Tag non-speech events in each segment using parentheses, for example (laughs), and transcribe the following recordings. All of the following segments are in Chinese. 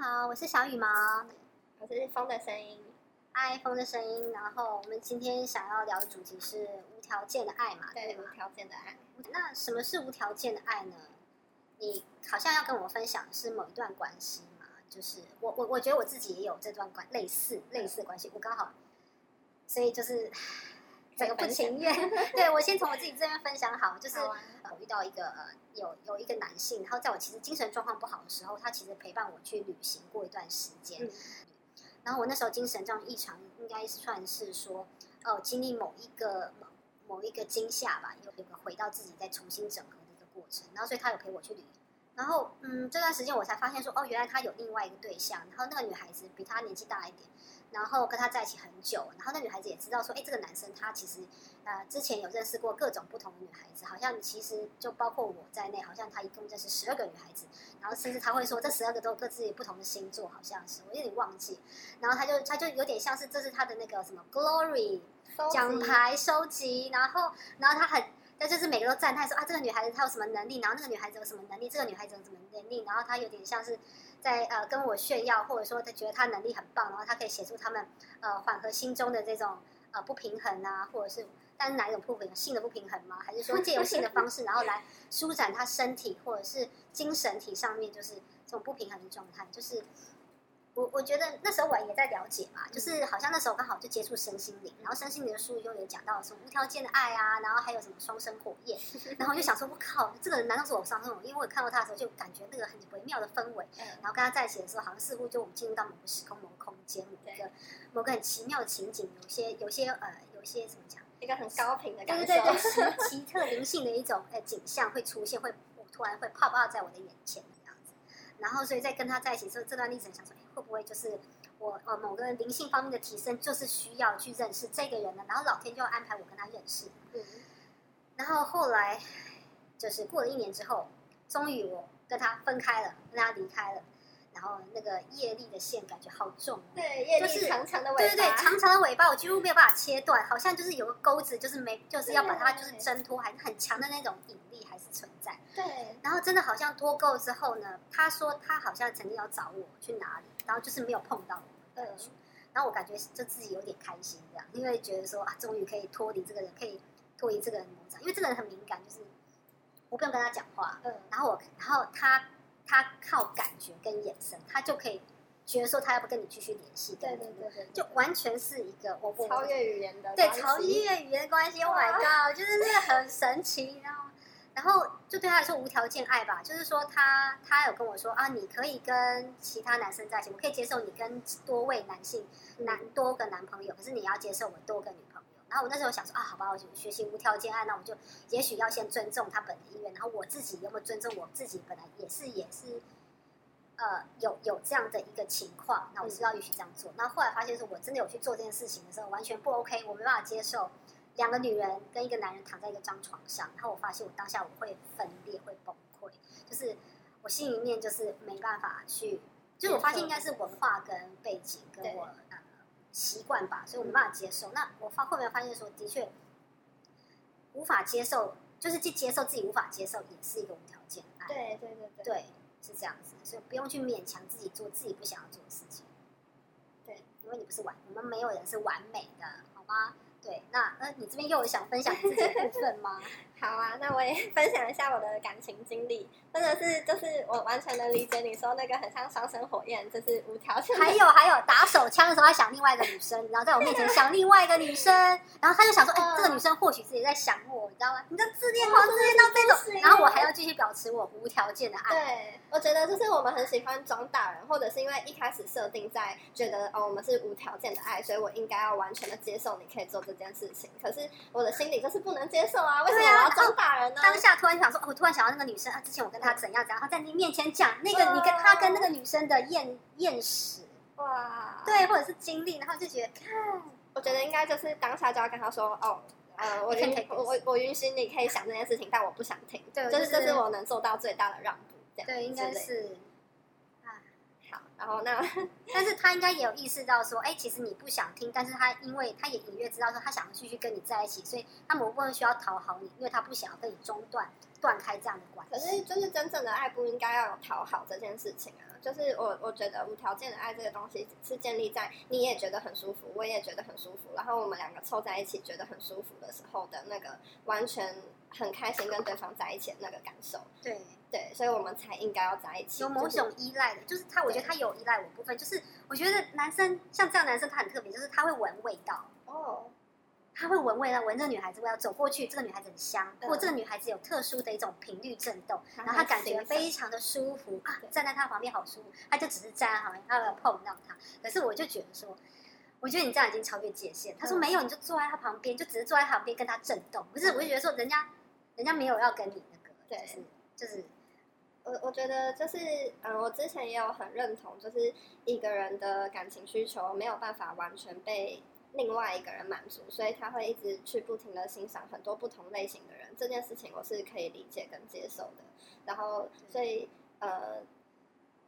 好，我是小羽毛，我是风的声音，爱风的声音。然后我们今天想要聊的主题是无条件的爱嘛？对，无条件的爱。那什么是无条件的爱呢？你好像要跟我分享是某一段关系嘛？就是我我我觉得我自己也有这段关类似类似的关系，我刚好，所以就是整个不情愿。(laughs) 对 (laughs) 我先从我自己这边分享好，就是我遇到一个呃有有一个男性，然后在我其实精神状况不好的时候，他其实陪伴我去旅行过一段时间。然后我那时候精神状异常，应该算是说哦经历某一个某某一个惊吓吧，有有个回到自己再重新整合的一个过程。然后所以他有陪我去旅。然后，嗯，这段时间我才发现说，哦，原来他有另外一个对象。然后那个女孩子比他年纪大一点，然后跟他在一起很久。然后那女孩子也知道说，哎，这个男生他其实，呃，之前有认识过各种不同的女孩子，好像其实就包括我在内，好像他一共认识十二个女孩子。然后甚至他会说，这十二个都各自不同的星座，好像是我有点忘记。然后他就他就有点像是这是他的那个什么 glory 奖牌收集。然后，然后他很。那就是每个都赞叹说啊，这个女孩子她有什么能力，然后那个女孩子有什么能力，这个女孩子有什么能力，然后她有点像是在呃跟我炫耀，或者说她觉得她能力很棒，然后她可以协助他们呃缓和心中的这种呃不平衡啊，或者是但是哪一种不平衡，性的不平衡吗？还是说借由性的方式，然后来舒展她身体或者是精神体上面就是这种不平衡的状态，就是。我我觉得那时候我也在了解嘛，就是好像那时候刚好就接触身心灵，然后身心灵的书又有讲到什么无条件的爱啊，然后还有什么双生火焰，(laughs) 然后我就想说，我靠，这个人难道是我上生火？因为我看到他的时候就感觉那个很微妙的氛围，然后跟他在一起的时候，好像似乎就我们进入到某个时空、某个空间、某个某个很奇妙的情景，有些有些呃，有些怎么讲，一个很高频的感觉，对对对，奇特灵性的一种呃景象会出现，会突然会泡泡在我的眼前然后所以在跟他在一起时候，这段历程想说，会不会就是。我呃，某个人灵性方面的提升，就是需要去认识这个人呢，然后老天就要安排我跟他认识。嗯。然后后来，就是过了一年之后，终于我跟他分开了，跟他离开了。然后那个业力的线感觉好重，对，业力长长的尾巴，对对对，长长的尾巴，我几乎没有办法切断，好像就是有个钩子，就是没，就是要把它就是挣脱，还是很强的那种引力存在。对。然后真的好像脱钩之后呢，他说他好像曾经要找我去哪里。然后就是没有碰到我，然后我感觉就自己有点开心这样，因为觉得说啊，终于可以脱离这个人，可以脱离这个人魔掌，因为这个人很敏感，就是我不用跟他讲话，嗯，然后我，然后他他靠感觉跟眼神，他就可以觉得说他要不跟你继续联系，对对对对，就完全是一个我超越语言的，对，超越语言的关系，Oh my (laughs) God，就是那个很神奇，然后。然后就对他来说无条件爱吧，就是说他他有跟我说啊，你可以跟其他男生在一起，我可以接受你跟多位男性男多个男朋友，可是你要接受我多个女朋友。然后我那时候想说啊，好吧，我就学习无条件爱，那我就也许要先尊重他本的意愿，然后我自己有没有尊重我自己本来也是也是呃有有这样的一个情况，那我是要允许这样做。那后来发现说我真的有去做这件事情的时候，完全不 OK，我没办法接受。两个女人跟一个男人躺在一个张床上，然后我发现我当下我会分裂，会崩溃，就是我心里面就是没办法去，就我发现应该是文化跟背景跟我呃习惯吧，所以我没办法接受。那我发后面发现说，的确无法接受，就是去接受自己无法接受，也是一个无条件爱。对对对对，对是这样子，所以不用去勉强自己做自己不想要做的事情。对，因为你不是完，我们没有人是完美的，好吗？对，那那，你这边又有想分享自己的部分吗？好啊，那我也 (laughs) 分享一下我的感情经历，真的是就是我完全能理解你说那个很像双生火焰，就是无条件。还有还有打手枪的时候，他想另外一个女生，然后在我面前想另外一个女生，然后他就想说，哎，这个女生或许自己在想我，你知道吗？你的自恋狂，自恋到这种，然后我还要继续保持我无条件的爱。对，我觉得就是我们很喜欢装大人，或者是因为一开始设定在觉得哦，我们是无条件的爱，所以我应该要完全的接受你可以做这件事情。可是我的心里就是不能接受啊，为什么我要装大人呢？当下突然想说，我突然想到那个女生啊，之前我跟她怎样怎样，她在你面前讲那个你跟她跟那个女生的厌厌食，哇，对，或者是经历，然后就觉得，看，我觉得应该就是当下就要跟她说，哦，呃，我允我我允许你可以想这件事情，但我不想听，对，就是这是我能做到最大的让步，对，应该是。然后那，(laughs) 但是他应该也有意识到说，哎，其实你不想听，但是他因为他也隐约知道说，他想要继续跟你在一起，所以他某部分需要讨好你，因为他不想要跟你中断、断开这样的关系。可是，就是真正的爱不应该要有讨好这件事情啊，就是我我觉得无条件的爱这个东西是建立在你也觉得很舒服，我也觉得很舒服，然后我们两个凑在一起觉得很舒服的时候的那个完全很开心跟对方在一起的那个感受。对对，所以我们才应该要在一起。有某种依赖的，就是他，我觉得他有依赖我部分，就是我觉得男生像这样男生他很特别，就是他会闻味道。哦，他会闻味道，闻这个女孩子味道，走过去，这个女孩子很香，嗯或这个女孩子有特殊的一种频率震动，然后他感觉非常的舒服啊，站在他旁边好舒服，他就只是站在旁边，他没有碰到他。可是我就觉得说，我觉得你这样已经超越界限。他说嗯没有，你就坐在他旁边，就只是坐在他旁边跟他震动。不是，我就觉得说人家，人家没有要跟你那个，对就是就是我我觉得就是，嗯，我之前也有很认同，就是一个人的感情需求没有办法完全被另外一个人满足，所以他会一直去不停的欣赏很多不同类型的人。这件事情我是可以理解跟接受的。然后，所以呃，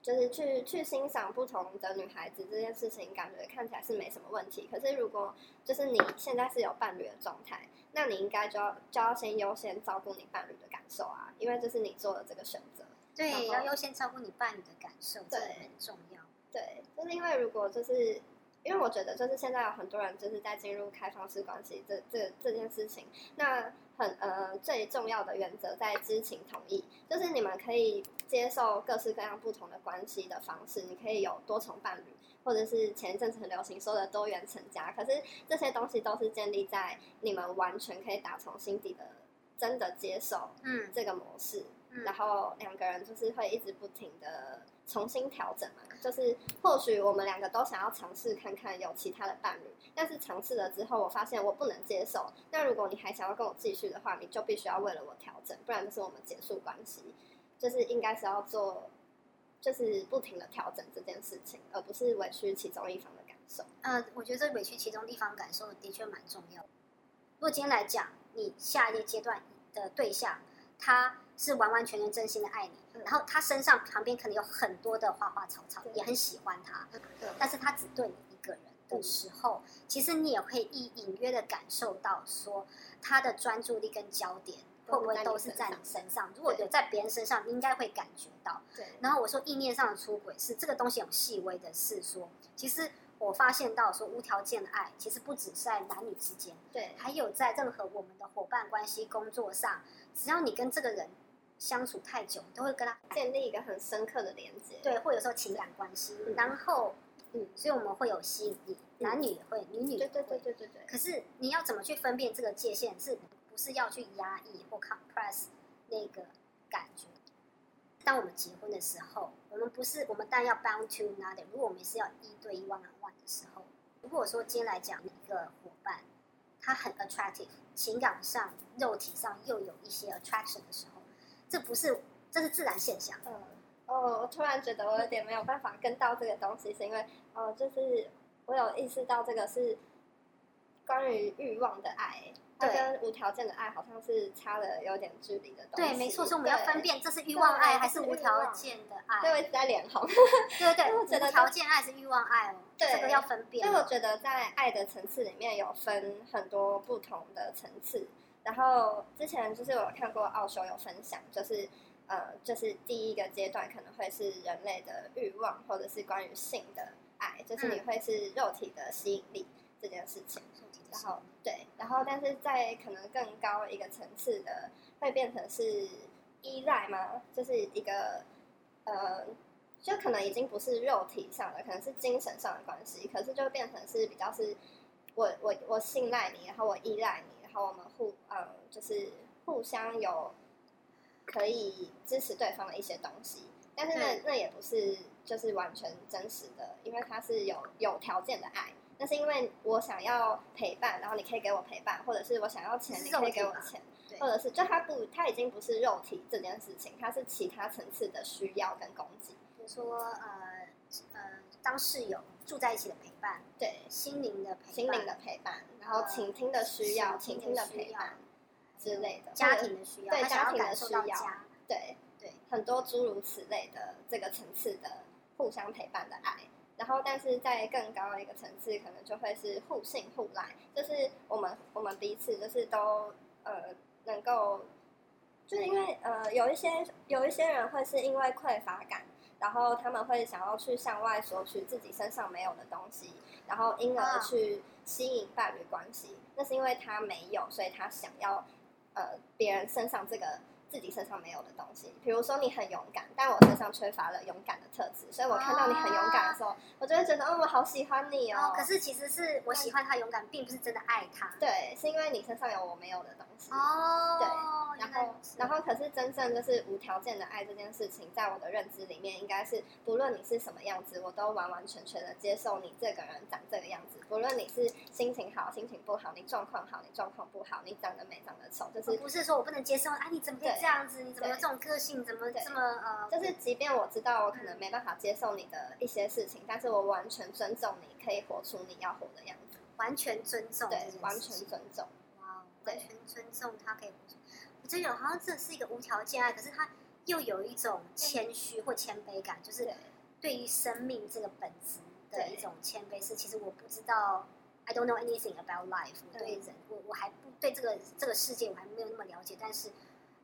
就是去去欣赏不同的女孩子这件事情，感觉看起来是没什么问题。可是如果就是你现在是有伴侣的状态，那你应该就要就要先优先照顾你伴侣的感受啊，因为这是你做的这个选择。然对，要优先照顾你伴侣的感受，这个对很重要。对，就是因为如果就是因为我觉得就是现在有很多人就是在进入开放式关系这这这件事情，那很呃最重要的原则在知情同意，就是你们可以接受各式各样不同的关系的方式，你可以有多重伴侣。或者是前一阵子很流行说的多元成家，可是这些东西都是建立在你们完全可以打从心底的真的接受嗯这个模式，嗯然后两个人就是会一直不停的重新调整嘛，就是或许我们两个都想要尝试看看有其他的伴侣，但是尝试了之后，我发现我不能接受。那如果你还想要跟我继续的话，你就必须要为了我调整，不然就是我们结束关系。就是应该是要做，就是不停的调整这件事情，而不是委屈其中一方的感受。呃，我觉得这委屈其中一方感受的确蛮重要的。如果今天来讲，你下一个阶段的对象，他是完完全全真心的爱你，嗯然后他身上旁边可能有很多的花花草草，也很喜欢他，对。但是他只对你一个人的时候，其实你也会隐隐约的感受到说，他的专注力跟焦点会不会都是在你身上？如果有。在别人身上，你应该会感觉到。对，然后我说意念上的出轨是这个东西有细微的是说，其实我发现到说无条件的爱，其实不只是在男女之间，对，还有在任何我们的伙伴关系、工作上，只要你跟这个人相处太久，都会跟他建立一个很深刻的连接。对，会有时候情感关系，嗯然后嗯所以我们会有吸引力，男女也会，女女对。对对对对对。可是你要怎么去分辨这个界限？是不是要去压抑或 compress 那个感觉？当我们结婚的时候，我们不是我们当然要 bound to another。如果我们是要一对一 one on one 的时候，如果说今天来讲一个伙伴，他很 attractive，情感上、肉体上又有一些 attraction 的时候，这不是这是自然现象。嗯，哦，我突然觉得我有点没有办法跟到这个东西，是因为哦，就是我有意识到这个是关于欲望的爱，它跟无条件的爱好像是差了有点距离的东西。对，没错，所以我们要分。辨这是欲望爱对还是无条件的爱。对我一直在脸红，对对 (laughs) 我觉得无条件爱还是欲望爱哦，对这个要分辨哦。所以我觉得在爱的层次里面有分很多不同的层次。然后之前就是我有看过奥修有分享，就是呃，就是第一个阶段可能会是人类的欲望，或者是关于性的爱，就是你嗯会是肉体的吸引力这件事情。然后对，然后但是在可能更高一个层次的，会变成是依赖吗？就是一个呃，就可能已经不是肉体上的，可能是精神上的关系，可是就变成是比较是我我我信赖你，然后我依赖你，然后我们互呃就是互相有可以支持对方的一些东西，但是那那也不是就是完全真实的，因为它是有有条件的爱。那是因为我想要陪伴，然后你可以给我陪伴，或者是我想要钱，你可以给我钱，或者是就它不，它已经不是肉体这件事情，它是其他层次的需要跟供给。比如说呃呃，当室友住在一起的陪伴，对，心灵的陪伴，心灵的陪伴，然后倾听的需要，呃倾听的陪伴之类的，家庭的需要，对家庭的需要，对对，很多诸如此类的这个层次的互相陪伴的爱。然后，但是在更高的一个层次，可能就会是互信互赖，就是我们我们彼此就是都呃能够，就是因为呃有一些有一些人会是因为匮乏感，然后他们会想要去向外索取自己身上没有的东西，然后因而去吸引伴侣关系。那是因为他没有，所以他想要呃别人身上这个。自己身上没有的东西，比如说你很勇敢，但我身上缺乏了勇敢的特质，所以我看到你很勇敢的时候，我就会觉得，哦，我好喜欢你哦。可是其实是我喜欢他勇敢，并不是真的爱他。对，是因为你身上有我没有的东西。哦。对。然后，然后，可是真正就是无条件的爱这件事情，在我的认知里面，应该是不论你是什么样子，我都完完全全的接受你这个人长这个样子。不论你是心情好、心情不好，你状况好、你状况不好，你长得美、长得丑，就是不是说我不能接受啊？你怎么可以这样子？你怎么有这种个性？怎么这么呃？就是即便我知道我可能没办法接受你的一些事情，但是我完全尊重你，可以活出你要活的样子。完全尊重，对，完全尊重。哇，完全尊重他可以。我觉得好像这是一个无条件爱，可是他又有一种谦虚或谦卑感，就是对于生命这个本质的一种谦卑。是其实我不知道，I don't know anything about life。对人，我我还不对这个这个世界我还没有那么了解，但是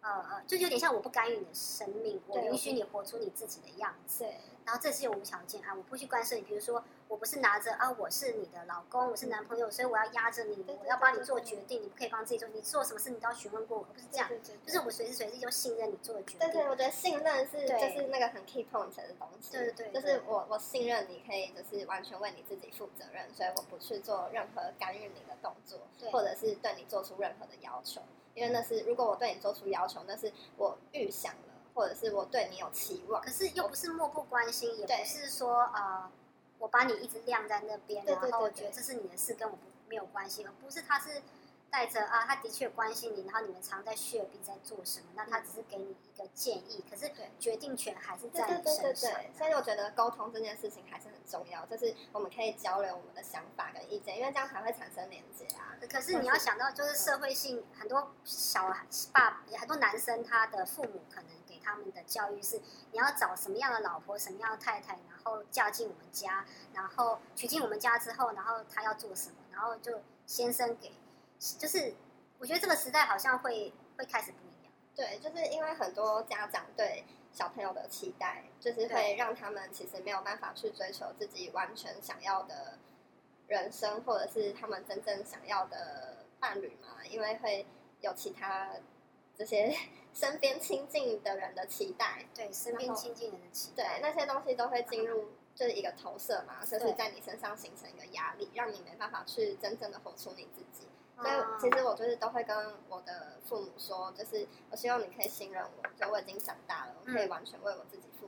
呃呃，就有点像我不干预你的生命，我允许你活出你自己的样子。对，然后这是无条件爱，我不去干涉你，比如说。我不是拿着啊，我是你的老公，我是男朋友，所以我要压着你，我要帮你做决定，你不可以帮自己做。你做什么事，你都要询问过我，不是这样。就是我随时随地就信任你做的决定。对对，我觉得信任是就是那个很 key point 的东西。对对对，就是我我信任你可以就是完全为你自己负责任，所以我不去做任何干预你的动作，或者是对你做出任何的要求。因为那是如果我对你做出要求，那是我预想了，或者是我对你有期望。可是又不是漠不关心，也不是说呃。我把你一直晾在那边，然后我觉得这是你的事，跟我不没有关系，而不是他是带着啊，他的确关心你，然后你们常在血比在做什么，那他只是给你一个建议，可是决定权还是在你身上。所以我觉得沟通这件事情还是很重要，就是我们可以交流我们的想法跟意见，因为这样才会产生连接啊。可是你要想到，就是社会性很多小爸，很多男生他的父母可能给。他们的教育是你要找什么样的老婆，什么样的太太，然后嫁进我们家，然后娶进我们家之后，然后他要做什么，然后就先生给，就是我觉得这个时代好像会会开始不一样。对，就是因为很多家长对小朋友的期待，就是会让他们其实没有办法去追求自己完全想要的人生，或者是他们真正想要的伴侣嘛，因为会有其他这些。(laughs) 身边亲近的人的期待，对身边亲近人的期待，对那些东西都会进入就是一个投射嘛，就是在你身上形成一个压力，让你没办法去真正的活出你自己。所以其实我就是都会跟我的父母说，就是我希望你可以信任我，就我已经长大了，我可以完全为我自己负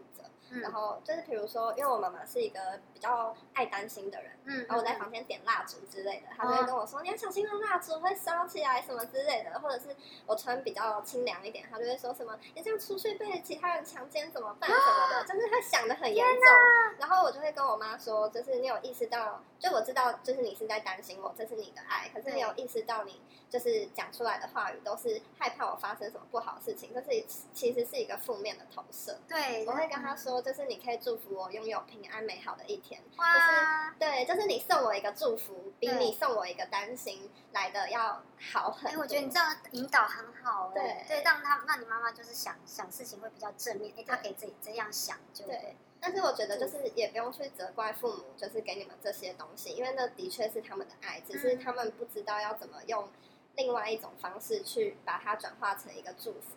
责。然后就是，比如说，因为我妈妈是一个比较爱担心的人，嗯，然后我在房间点蜡烛之类的，她就会跟我说：“你要小心，那蜡烛会烧起来什么之类的。”或者是我穿比较清凉一点，她就会说什么：“你这样出去被其他人强奸怎么办？”什么的，就是她想的很严重。然后我就会跟我妈说：“就是你有意识到，就我知道，就是你是在担心我，这是你的爱，可是你有意识到你。”就是讲出来的话语都是害怕我发生什么不好的事情，这是其实是一个负面的投射。对，我会跟她说，就是你可以祝福我拥有平安美好的一天。就是对，就是你送我一个祝福，比你送我一个担心来的要好很多。我觉得你这样引导很好，对对，让他让你妈妈就是想想事情会比较正面，哎，他可以自己这样想就对。但是我觉得，就是也不用去责怪父母，就是给你们这些东西，因为那的确是他们的爱，只是他们不知道要怎么用。另外一种方式去把它转化成一个祝福，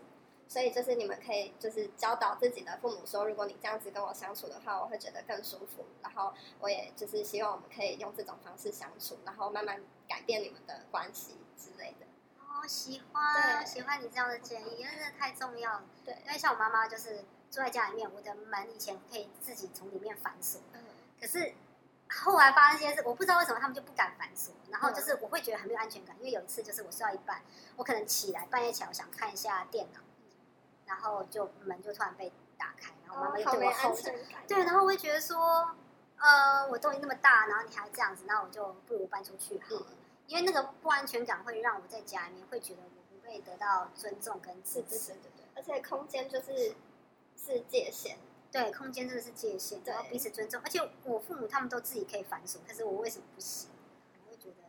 所以就是你们可以就是教导自己的父母说，如果你这样子跟我相处的话，我会觉得更舒服。然后我也就是希望我们可以用这种方式相处，然后慢慢改变你们的关系之类的。哦，喜欢，喜欢你这样的建议，真的太重要了。对，因为像我妈妈就是住在家里面，我的门以前可以自己从里面反锁，嗯，可是。后来发生一些事，我不知道为什么他们就不敢反锁，然后就是我会觉得很没有安全感，因为有一次就是我睡到一半，我可能起来半夜起来我想看一下电脑，然后就门就突然被打开，然后妈妈就对我吼着，对，然后我会觉得说，呃，我都已经那么大，然后你还这样子，那我就不如搬出去好了，因为那个不安全感会让我在家里面会觉得我不被得到尊重跟支持，对对对，而且空间就是是界限。对，空间真的是界限，然后彼此尊重。而且我父母他们都自己可以反锁，可是我为什么不行？我会觉得，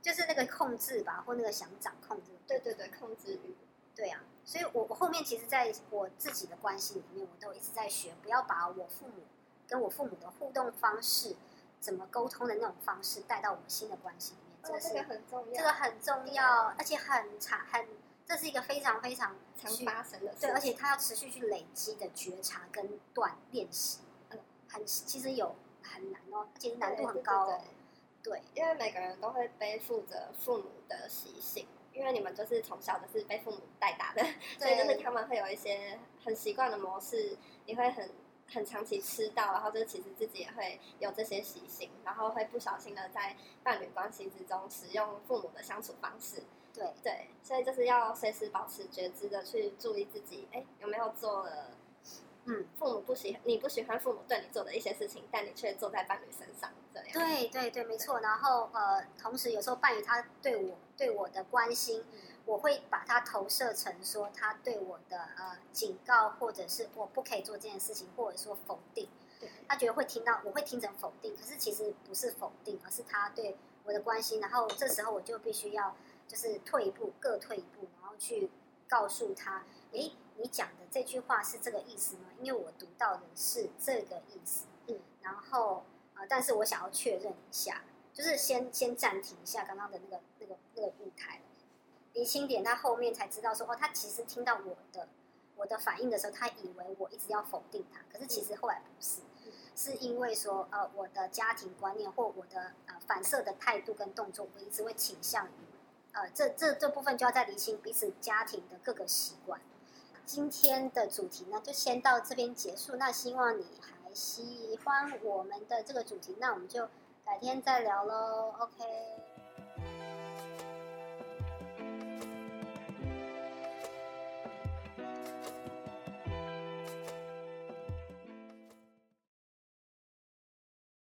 就是那个控制吧，或那个想掌控这个。对对对，控制欲。对啊，所以我我后面其实在我自己的关系里面，我都一直在学，不要把我父母跟我父母的互动方式，怎么沟通的那种方式带到我们新的关系里面，这个是、哦这个很重要，这个很重要，而且很长很，这是一个非常非常常需发生的事。对，而且它要持续去累积的觉察跟锻练习，嗯，很其实有很难哦，其实难度很高哦，对，因为每个人都会背负着父母的习性，因为你们就是从小就是被父母带大的，所以就是他们会有一些很习惯的模式，你会很很长期吃到，然后就是其实自己也会有这些习性，然后会不小心的在伴侣关系之中使用父母的相处方式。对对，所以就是要随时保持觉知的去注意自己，哎，有没有做了，嗯，父母不喜你不喜欢父母对你做的一些事情，但你却做在伴侣身上，这样。对对对，没错。然后呃，同时有时候伴侣他对我对我的关心，我会把它投射成说他对我的呃警告，或者是我不可以做这件事情，或者说否定。对他觉得会听到，我会听成否定，可是其实不是否定，而是他对我的关心。然后这时候我就必须要就是退一步，各退一步，然后去告诉他，诶，你讲的这句话是这个意思吗？因为我读到的是这个意思。嗯，然后呃，但是我想要确认一下，就是先先暂停一下刚刚的那个那个那个舞台，离清点，他后面才知道说，哦，他其实听到我的我的反应的时候，他以为我一直要否定他，可是其实后来不是，嗯是因为说呃我的家庭观念或我的呃反射的态度跟动作，我一直会倾向于呃这这这部分就要再厘清彼此家庭的各个习惯。今天的主题呢，就先到这边结束。那希望你还喜欢我们的这个主题，那我们就改天再聊喽。OK。